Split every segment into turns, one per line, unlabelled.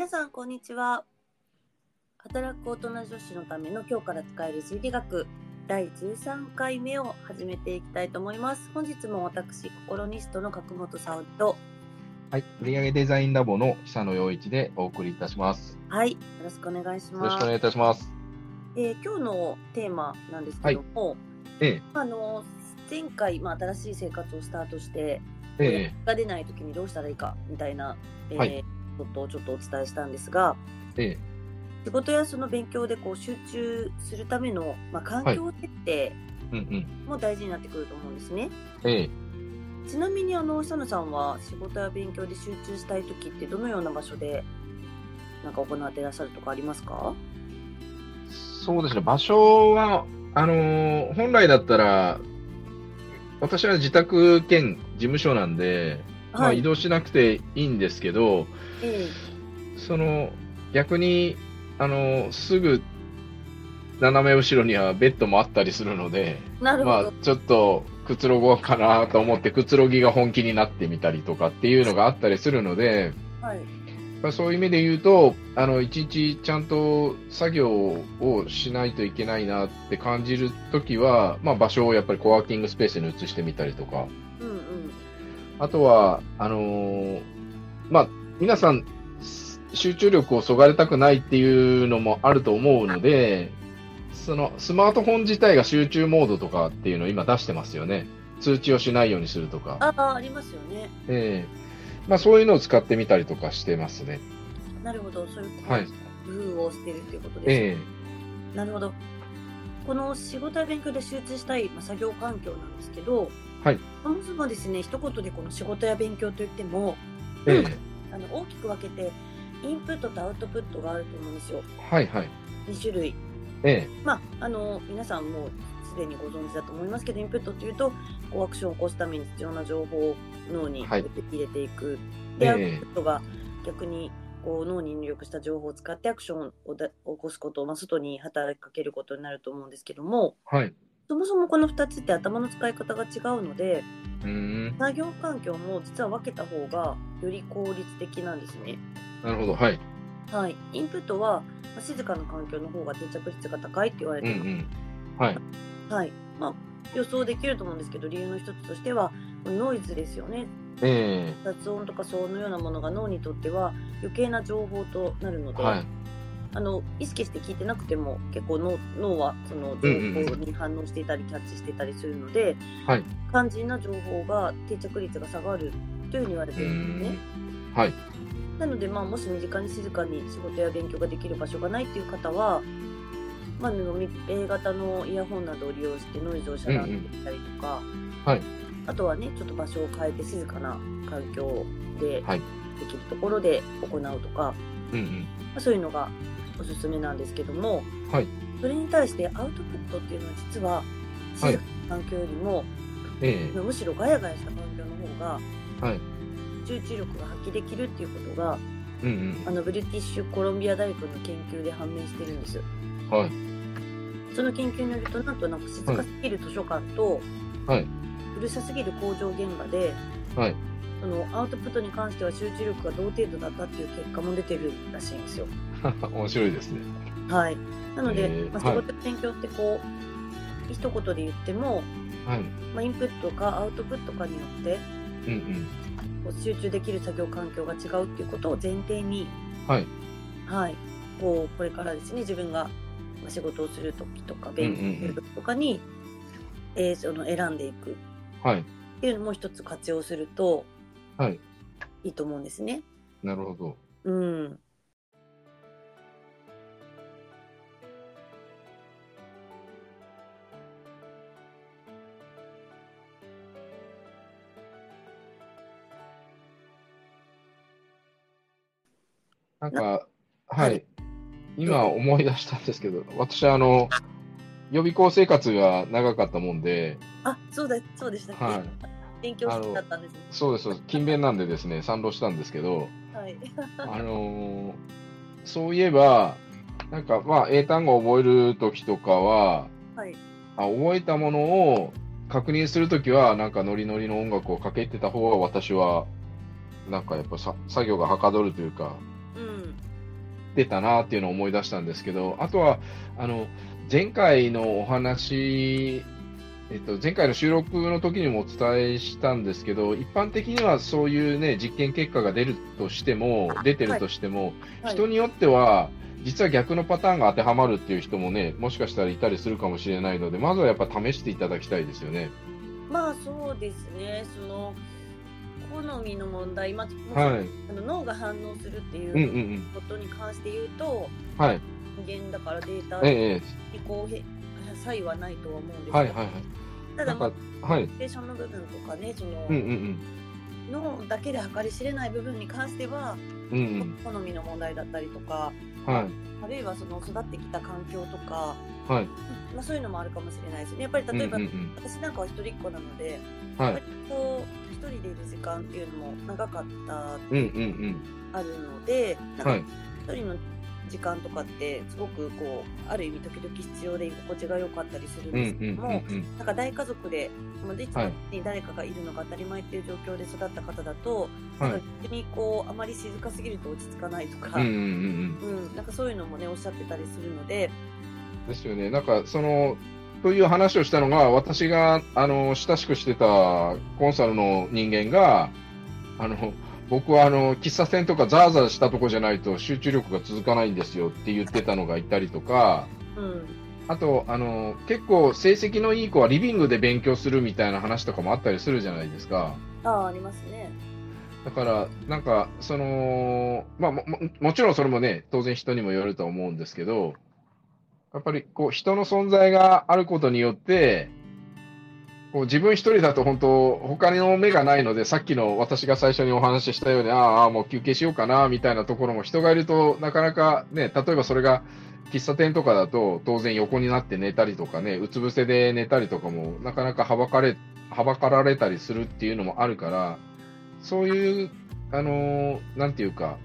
皆さんこんにちは。働く大人女子のための今日から使える心理学第13回目を始めていきたいと思います。本日も私ココロニストの角本沙織と
はい、売上デザインラボの久野陽一でお送りいたします。
はいよろしくお願いします。
よろしくお願いいたします。
えー今日のテーマなんですけども、
え
あの前回、まあ、新しい生活をスタートして
え、え。
が出ない時にどうしたらいいかみたいな、えー
はい
ことをちょっとお伝えしたんですが
え、え。
仕事やその勉強でこう集中するための、まあ、環境設定。も大事になってくると思うんですね。
ええ、
ちなみにあの久野さんは仕事や勉強で集中したい時ってどのような場所でなんか行っていらっしゃるとかありますか？
そうですね、場所は、あのー本来だったら、私は自宅兼事務所なんで、まあ、移動しなくていいんですけど、
え
その、逆に、あのーすぐ、斜め後ろにはベッドもあったりするので、
えなるほど、
まあ、ちょっとくつろごうかなと思って、くつろぎが本気になってみたりとかっていうのがあったりするので、
はい、
まあそういう意味で言うと、あの、一日ちゃんと作業をしないといけないなって感じるときは、まあ場所をやっぱりコワーキングスペースに移してみたりとか、あとは、あのーまあ、皆さん、集中力をそがれたくないっていうのもあると思うので、そのスマートフォン自体が集中モードとかっていうのを今出してますよね。通知をしないようにするとか。
ああありますよね。
ええ。まあそういうのを使ってみたりとかしてますね。
なるほど。そういう
はい。
工夫をしてるっていうことですね、
ええ。
なるほど。この仕事や勉強で集中したい、まあ、作業環境なんですけど、
はい、
そもそもですね一言でこの仕事や勉強といっても
え
あの大きく分けてインプットとアウトプットがあると思うんですよ。
えはいはい。
2種類。
え
まああの皆さんもうすでにご存知だと思いますけどインプットというとこうアクションを起こすために必要な情報を脳に
はい。
入れていく、で、アウトプ
ええ
ットが逆にこう脳に入力した情報を使ってアクションをだ起こすことを、まあ、外に働きかけることになると思うんですけども
えはい。
そもそもこの2つって頭の使い方が違うので
うーん。
作業環境も実は分けた方がより効率的なんですね。
なるほど。はい。
はい、インプットは、まあ、静かな環境の方が定着率が高いって言われて
うんう
ます。
ん。はい。
はいまあ、予想できると思うんですけど理由の一つとしてはノイズですよね
え
雑音とか騒音のようなものが脳にとっては余計な情報となるので、
えはい。
あの意識して聞いてなくても結構脳脳はその情報に反応していたりキャッチしていたりするので、
はい
肝心な情報が定着率が下がるというふうに言われて
う
るんですね。
はい。
なので、まあ、もし身近に静かに仕事や勉強ができる場所がないっていう方は、まあ、の A 型のイヤホンなどを利用してノイズを遮断できたりとか、
はい
あとはねちょっと場所を変えて静かな環境で
はい
できるところで行うとか、
うんうん。
まあ、そういうのがおすすめなんですけども、
はい
それに対してアウトプットっていうのは実は静かな環境よりも、
え
むしろガヤガヤした環境の方が
えはい。
集中力が発揮できるっていうことが
うん
あのブリティッシュコロンビア大学の研究で判明してるんです。
うん。はい。
その研究によるとなんとなく静かすぎる図書館と、
はい。
うるさすぎる工場現場で
はい。
そのアウトプットに関しては集中力が同程度だったっていう結果も出てるらしいんですよ。
面白いですね。
はい、なので、
へー
まあ、
はい
仕事勉強ってこう、一言で言っても、
はい。
まあ、インプットかアウトプットかによって
うんうん。
こう集中できる作業環境が違うっていうことを前提に、
はい。
はい、こうこれからですね自分がまあ仕事をする時とか勉強する時とかに、えーその選んでいく
はい。
っていうのも一つ活用すると
はい。
いいと思うんですね。
なるほど。
うん。
なんか、は
はい
い。今思い出したんですけど、私あの、予備校生活が長かったもんで、
あ、そうだ、そうでしたっけ？
はい
勉強好きだったんですね。
そうです、そうです。勤勉なんでですね、賛同したんですけど、
はい。
あのーそういえば、なんか、まあ、英単語を覚えるときとかは、
はい。
あ覚えたものを確認するときは、なんかノリノリの音楽をかけてた方が私は、なんかやっぱさ作業がはかどるというか、
うん。
ってたなっていうのを思い出したんですけど、あとは、あの、前回のお話、えっと、前回の収録の時にもお伝えしたんですけど、一般的にはそういうね、実験結果が出るとしても、出てるとしても、
はい。
人によっては、実は逆のパターンが当てはまるっていう人もね、もしかしたらいたりするかもしれないので、まずはやっぱ試していただきたいですよね。
まあそうですね。その好みの問題、ま
はい。
あの脳が反応するってい
うんうんう。
うんことに関して言うと、
はい。
人間だからデータ
ええ
にこうへ差異はないとは思うんですけど、
はいはいはい。
ただ、まあ、
はい。
コミュニケーションの部分とかねその、
うんうん
脳だけで計り知れない部分に関しては、
うん。うん
好みの問題だったりとか
うん。はい。
あるいはその育ってきた環境とか、
はい。
まあ、そういうのもあるかもしれないですねやっぱり例えば、
うんうん
私なんかは一人っ子なので、
うん。はい。
割と一人でいる時間っていうのも長かった
うんうん
あるので、
うん。
なんか
はい。
一人の時間とかってすごくこうある意味時々必要で居心地が良かったりするん
うん
ですけども、なんか大家族で、もうに誰かがいるのが当たり前っていう状況で育った方だと、
はい
なんか逆にこうあまり静かすぎると落ち着かないとか。
うん
なんかそういうのもねおっしゃってたりするので、
ですよね。なんか、その、という話をしたのが、私が、あの、親しくしてたコンサルの人間が、あの、僕はあの、喫茶店とかザーザーしたとこじゃないと集中力が続かないんですよって言ってたのがいたりとか、
うん、
あと、あの、結構成績のいい子はリビングで勉強するみたいな話とかもあったりするじゃないですか。
ああありますね。
だから、なんか、その、まあも、ももちろんそれもね、当然人にもよると思うんですけど、やっぱりこう、人の存在があることによって、こう自分一人だと本当、他の目がないので、さっきの私が最初にお話ししたように、ああ、もう休憩しようかな、みたいなところも人がいるとなかなかね、例えばそれが喫茶店とかだと当然横になって寝たりとかね、うつ伏せで寝たりとかもなかなかはばかれ、はばかられたりするっていうのもあるから、そういう、あのーなんていうか、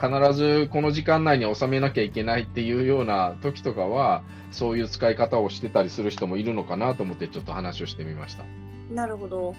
必ずこの時間内に収めなきゃいけないっていうような時とかは、そういう使い方をしてたりする人もいるのかなと思ってちょっと話をしてみました。
なるほど。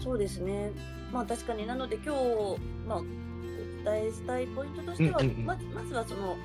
そうですね。まあ確かになので今日、まあ、お伝えしたいポイントとしては、
うんうんうん
まずまずはその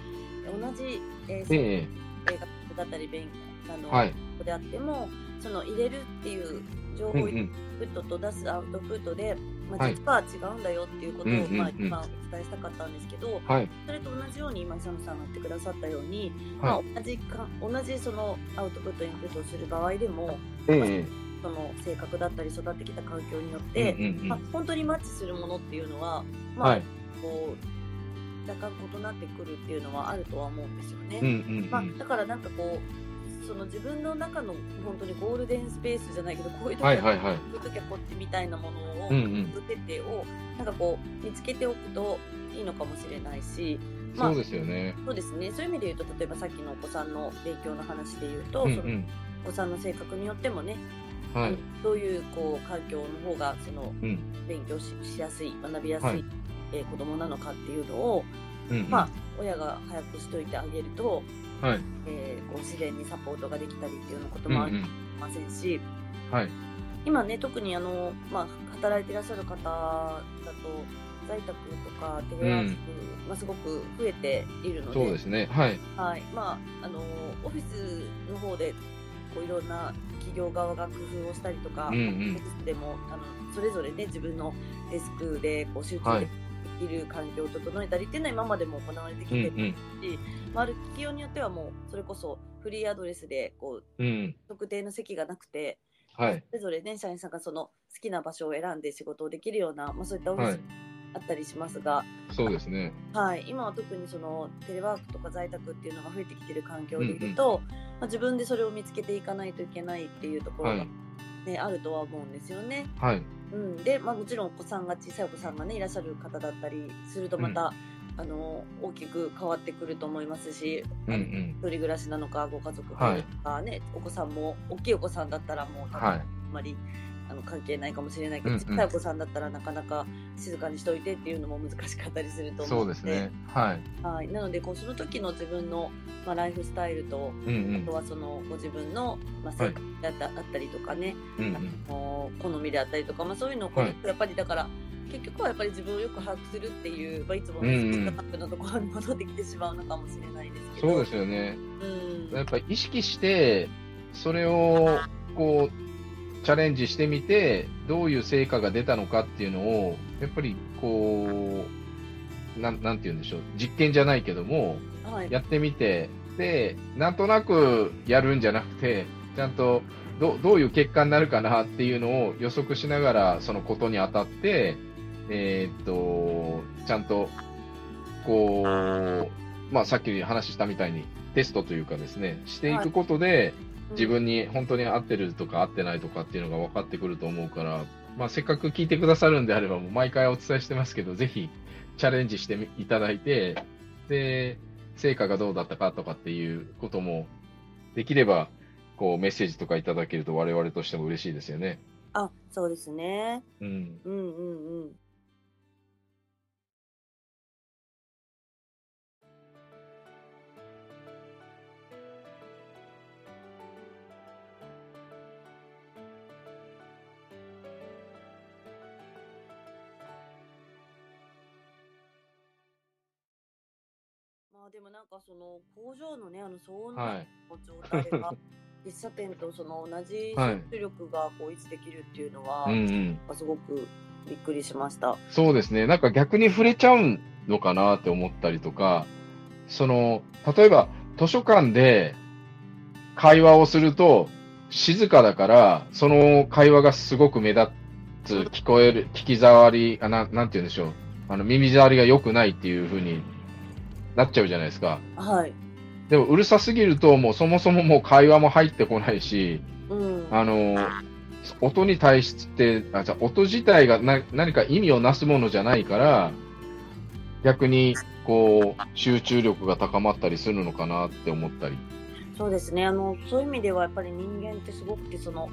同じ、えー
え
映画だったり勉あの、
えはい。
であってもその入れるっていう情報イン
うんうん。
プットと出すアウトプットで、まあ、
はい
実は違うんだよっていうことを、まあ、今お伝えしたかったんですけど、
はい。
それと同じように今久野さんが言ってくださったように、
は
まあ、同じか同じそのアウトプットインプットをする場合でも
い。え
その性格だったり育ってきた環境によっ
え
て、まあ、本当にマッチするものっていうのは、まあ
はい。
こう若干異なってくるっていうのはあるとは思うんですよね。
うんうんうん。
まあ、だからなんかこうその自分の中の本当にゴールデンスペースじゃないけどこういう時は
はいはいはい
こういう時はこっちみたいなものを、
うんうん。
設定をなんかこう見つけておくといいのかもしれないし、まあ
そうですよね。
そうですねそういう意味で言うと例えばさっきのお子さんの勉強の話で言うと、その
うんうん。
お子さんの性格によってもね、
はい。
どういうこう環境の方がその
うん。
勉強ししやすい学びやすい、
はい
えー子供なのかっていうのを、
うんうん。
まあ、親が早くしといてあげると、
はい。
えーこう自然にサポートができたりっていうようなこと
うんう
もあり
ん。
ませんし、
はい。
今ね特にあの、まあ、働いていらっしゃる方だと在宅とかテレワーク、まあ、すごく増えているので
そうですね。はい。
はいまあ、あのオフィスの方でこういろんな企業側が工夫をしたりとか、
うんうん
でもあのそれぞれね自分のデスクでこう集
はい
中できる環境を整えたりっていうのは今までも行われてき
うん
てるし、まあ、ある企業によってはもうそれこそフリーアドレスでこう
うん。うん。
特定の席がなくて、
はい。
それぞれね社員さんがその好きな場所を選んで仕事をできるような、まあ、そういったオフィス
はい。
あったりしますが、
そうですね。
はい、今は特にそのテレワークとか在宅っていうのが増えてきてる環境でいると、まあ、自分でそれを見つけていかないといけないっていうところが、
はい。
ねあるとは思うんですよね。
はい。
うん、で、まあ、もちろんお子さんが小さいお子さんがねいらっしゃる方だったりするとまた、あの大きく変わってくると思いますし、
うんうん。
一人暮らしなのかご家族
はい
なのかね、お子さんも大きいお子さんだったらもう
はい
あんまり、あの関係ないかもしれないけど、
うんうん
小さいお子さんだったらなかなか静かにしといてっていうのも難しかったりすると思
そうう
の
ですね。はい。
はい、なのでこうその時の自分の、まあ、ライフスタイルと、
うん
あとはそのご自分の、まあ、
はい
性格であった,、あったりとかね、
うん。うん
あの好みであったりとか、まあ、そういうのをこう、
はい
やっぱりだから結局はやっぱり自分をよく把握するっていう、まあ、いつも
うんうん
のップのところに戻ってきてしまうのかもしれないですけど。
そうですよね。
うん
やっぱり意識して、それを、こう、チャレンジしてみて、どういう成果が出たのかっていうのを、やっぱり、こう、なん、なんて言うんでしょう。実験じゃないけども、
はい。
やってみて、で、なんとなくやるんじゃなくて、ちゃんとどどういう結果になるかなっていうのを予測しながら、そのことに当たって、えーっと、ちゃんと、こう、まあさっき話したみたいにテストというかですね、していくことで、自分に本当に合ってるとか合ってないとかっていうのが分かってくると思うから、まあせっかく聞いてくださるんであれば、もう毎回お伝えしてますけど、ぜひチャレンジしてみいただいて、で、成果がどうだったかとかっていうことも、できれば、こうメッセージとかいただけると我々としても嬉しいですよね。
あ、そうですね。
うん。
うんうんあでもなんかその工場のねあの騒音の
はい。
状態が 喫茶店とその同じ
はい
集中力がこう維持できるっていうのは、
うんうん。
すごくびっくりしました。
そうですね。なんか逆に触れちゃうのかなって思ったりとか、その、例えば図書館で会話をすると静かだから、その会話がすごく目立つ、聞こえる、聞き障り、あななんて言うんでしょう。あの、耳障りが良くないっていう風になっちゃうじゃないですか。
はい。
でもうるさすぎると、もうそもそももう会話も入ってこないし、
うん。
あの、音に対して、あ、じゃあ音自体がな何か意味をなすものじゃないから、逆に、こう、集中力が高まったりするのかなって思ったり。
そうですね。あの、そういう意味ではやっぱり人間ってすごくて、その、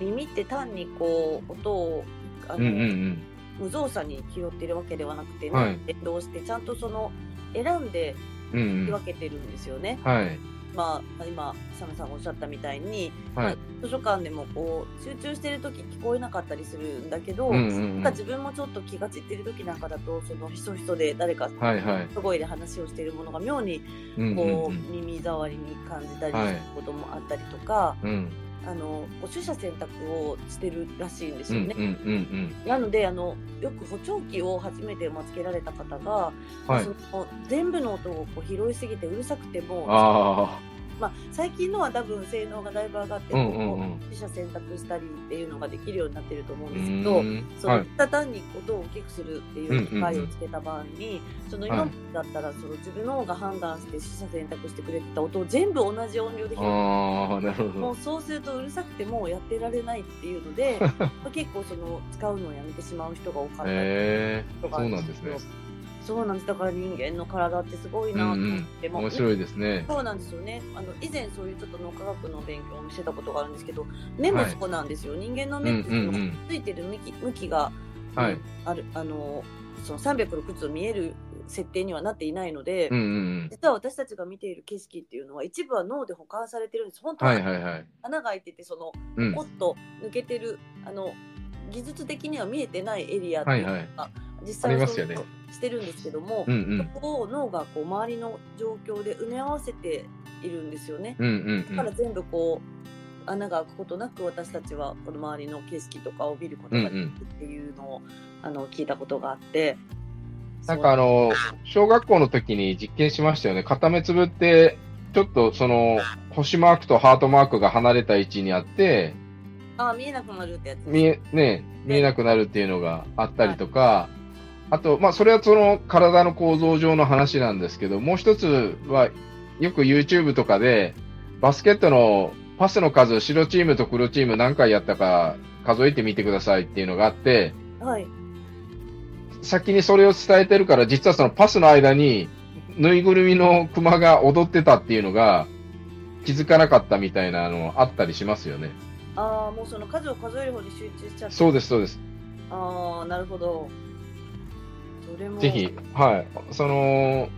耳って単にこう、音を、あの、
うんうんうん。
無造作に拾ってるわけではなくて、
はい
連動して、ちゃんとその、選んで分けてるんですよね。
はい。
まあ、今、サムさんがおっしゃったみたいに、
はい。
図書館でもこう、集中してる時聞こえなかったりするんだけど、
うんうんうん。
なんか自分もちょっと気が散ってる時なんかだと、そのひそひそで誰か。すごいで話をしているものが妙に
うんうん
こう、
うん。
耳障りに感じたりす
はい
ることもあったりとか、
うん。
あの取捨選択をしてるらしいんです
うんうん
よね。
うん
なのであのよく補聴器を初めてつけられた方が、
うん。はい
そ。の全部の音をこう拾いすぎてうるさくても
あ
まあ、最近のは多分性能がだいぶ上がって、
うんうんうん
こう取捨選択したりっていうのができるようになってると思う
あ。
んですけど。
ん
そのただ単に音を大きくするっていう機械をつけた場合に、その今だったらその自分の方が判断して取捨選択してくれてた音を全部同じ音量で拾って
ああ、なるほど。
もうそうするとうるさくてもうやってられないっていうのでまあ結構その使うのをやめてしまう人が多かったりとか
そうなんですね。
そうなんです。だから人間の体ってすごいなと思って、まあ
面白いですね。
そうなんですよね。あの以前そういうちょっと脳科学の勉強をしてたことがあるんですけど目もそうなんですよ、人間の目ってその
うんうんうん。
ついてる向き向きが、
はい。
うんあるあのその360度見える設定にはなっていないので、
うんうんうん。
実は私たちが見ている景色っていうのは一部は脳で保管されてるんです。本当は
はい。はいはい。
穴が開いててその
うん。
ポ。ッと抜けてるあの技術的には見えてないエリアっていうのが、
はいはい
実際はそう
ありますよね
してるんですけども、
うんうん。
そこを脳がこう周りの状況で埋め合わせているんですよね。
うんうんう
だから
ん。
全部こう穴が開くことなく私たちはこの周りの景色とかを見ることができるっていうのを、あの聞いたことがあって。
なんかあの、小学校の時に実験しましたよね。片目つぶって、ちょっとその、星マークとハートマークが離れた位置にあって、
あ見えなくなるってやつ
見え、ね、見えなくなるっていうのがあったりとか、あと、まあ、それはその体の構造上の話なんですけど、もう一つは、よく YouTube とかで、バスケットのパスの数、白チームと黒チーム何回やったか数えてみてくださいっていうのがあって、
はい。
先にそれを伝えてるから、実はそのパスの間に、ぬいぐるみのクマが踊ってたっていうのが、気づかなかったみたいなのあったりしますよね。
ああもうその数を数える方に集中しちゃって。
そうです、そうです。
ああなるほど。
ぜひ、はい。その、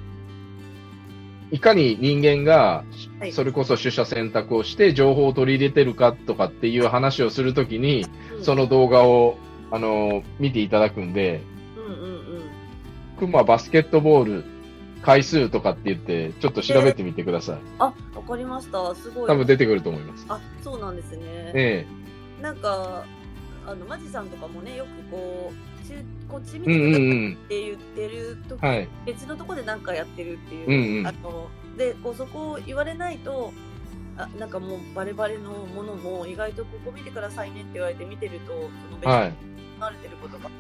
いかに人間が
はい、
それこそ取捨選択をして情報を取り入れてるかとかっていう話をするときに、
うん
その動画を、あの、見ていただくんで、クマバスケットボール回数とかって言って、ちょっと調べてみてください。
あ、わかりました。すごい。
多分出てくると思います。
あ、そうなんですね。
え
なんか、あの、マジさんとかもね、よくこう、中こっち見てくださいっ
うんうん。
て言ってる時、
はい。
別のとこでなんかやってるっていう。
うんうん
あの、で、こう、そこを言われないと、あなんかもうバレバレのものも意外とここ見てくださいねって言われて見てると、その別
はい
に。慣れてることが、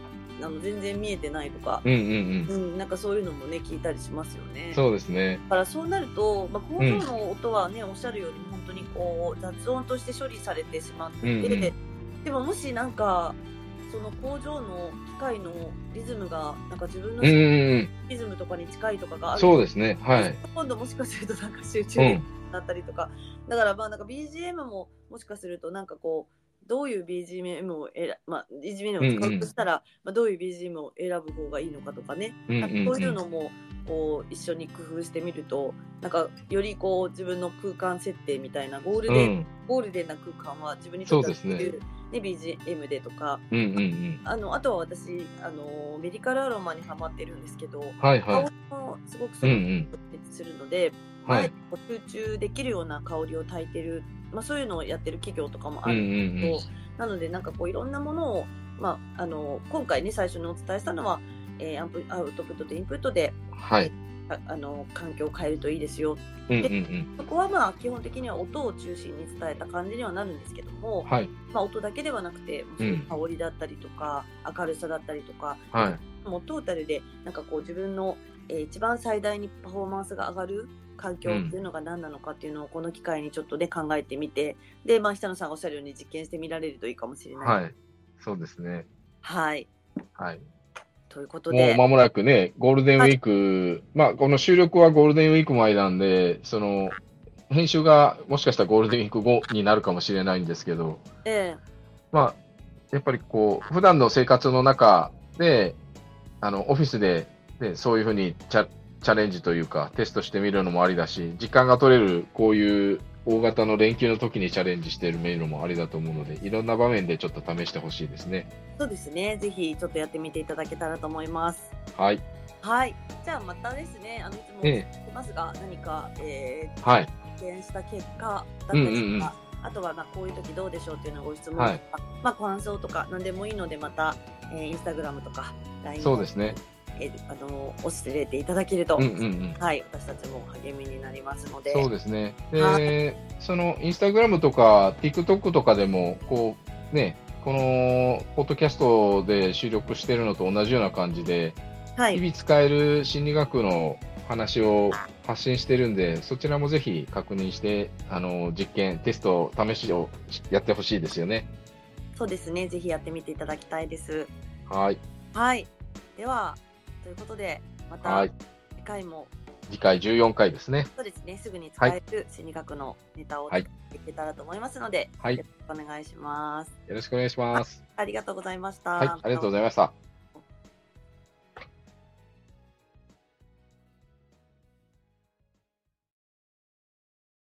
あの全然見えてないとか、
うんうんうん。
うん、なんかそういうのもね、聞いたりしますよね。
そうですね。
だからそうなると、まあ、工場の音はね、おっしゃるように本当にこう雑音として処理されてしまってて、
うんうん
でももしなんかその工場の機械のリズムがなんか自分の
うんうんうん。
リズムとかに近いとかがある
そうですね。はい。
今度もしかするとなんか集中力
うん。
だったりとか、だからまあなんか BGM ももしかするとなんかこうどういう BGM を選まあ BGM を使うとしたら、まあ、どういう BGM を選ぶ方がいいのかとかね、
うんうん
なんかそういうのもこう一緒に工夫してみるとなんかよりこう自分の空間設定みたいなゴールデン、
うん。
ゴールデンな空間は自分にとっては
そうですね
ね BGM でとか
うんうんうん。
あのあとは私あのメディカルアロマにハマってるんですけど、
はい
香
は
りもすごくす
い。う
ごく
んうん。
するので、
はい
あえてこう集中できるような香りを焚いてる、まあ、そういうのをやってる企業とかもあ
うんう
るんですけど、
んうん。
なのでなんかこういろんなものを、まあ、あの今回ね最初にお伝えしたのは、えーアンプアウトプットとインプットで
はい。
ああの環境を変えるといいですよ
うんうんうん。
そこはまあ基本的には音を中心に伝えた感じにはなるんですけども、
はい。
まあ、音だけではなくて香りだったりとか、明るさだったりとか、
はい。
もうトータルでなんかこう自分の、えー一番最大にパフォーマンスが上がる環境っていうのが何なのかっていうのをこの機会にちょっとね考えてみてで、まあ、久野さんがおっしゃるように実験してみられるといいかもしれない。
はい。そうですね。
はい
はい。
ということで、
もう間もなくね、ゴールデンウィーク、まあ、この収録はゴールデンウィーク前なんで、その、編集がもしかしたらゴールデンウィーク後になるかもしれないんですけど、
え。
まあ、やっぱりこう、普段の生活の中で、あの、オフィスで、ね、そういうふうにチャチャレンジというか、テストしてみるのもありだし、時間が取れる、こういう大型の連休の時にチャレンジしてみるのもありだと思うので、いろんな場面でちょっと試してほしいですね。
えそうですねぜひちょっとやってみていただけたらと思います。
はい。
はいじゃあまたですねあのいつも
え
言ってますが、何か、えー
はい。
実験した結果だったりとか、
うんうんうん
あとはまあこういう時どうでしょうっていうのをご質問とか、
はい
まあ感想とか何でもいいのでまた、えー、インスタグラムとか LINE
そうですね。
えーあの教えていただけると、
うんうんうん。
はい私たちも励みになりますので
そうですね。
は
で、そのインスタグラムとか TikTok とかでも、こう、ね、このポッドキャストで収録してるのと同じような感じで、
はい
日々使える心理学の話を発信してるんで、そちらもぜひ確認して、あの、実験、テスト、試しをやってほしいですよね。
そうですねぜひやってみていただきたいです
はい。
はいではということでまた
はい
次回も
次回14回ですね。
そうですねすぐに使える心理学のネタを
はい
作っていけたらと思いますので、
はい
よろしくお願いします
よろしくお願いします。
ありがとうございました。
はい。ありがとうございました。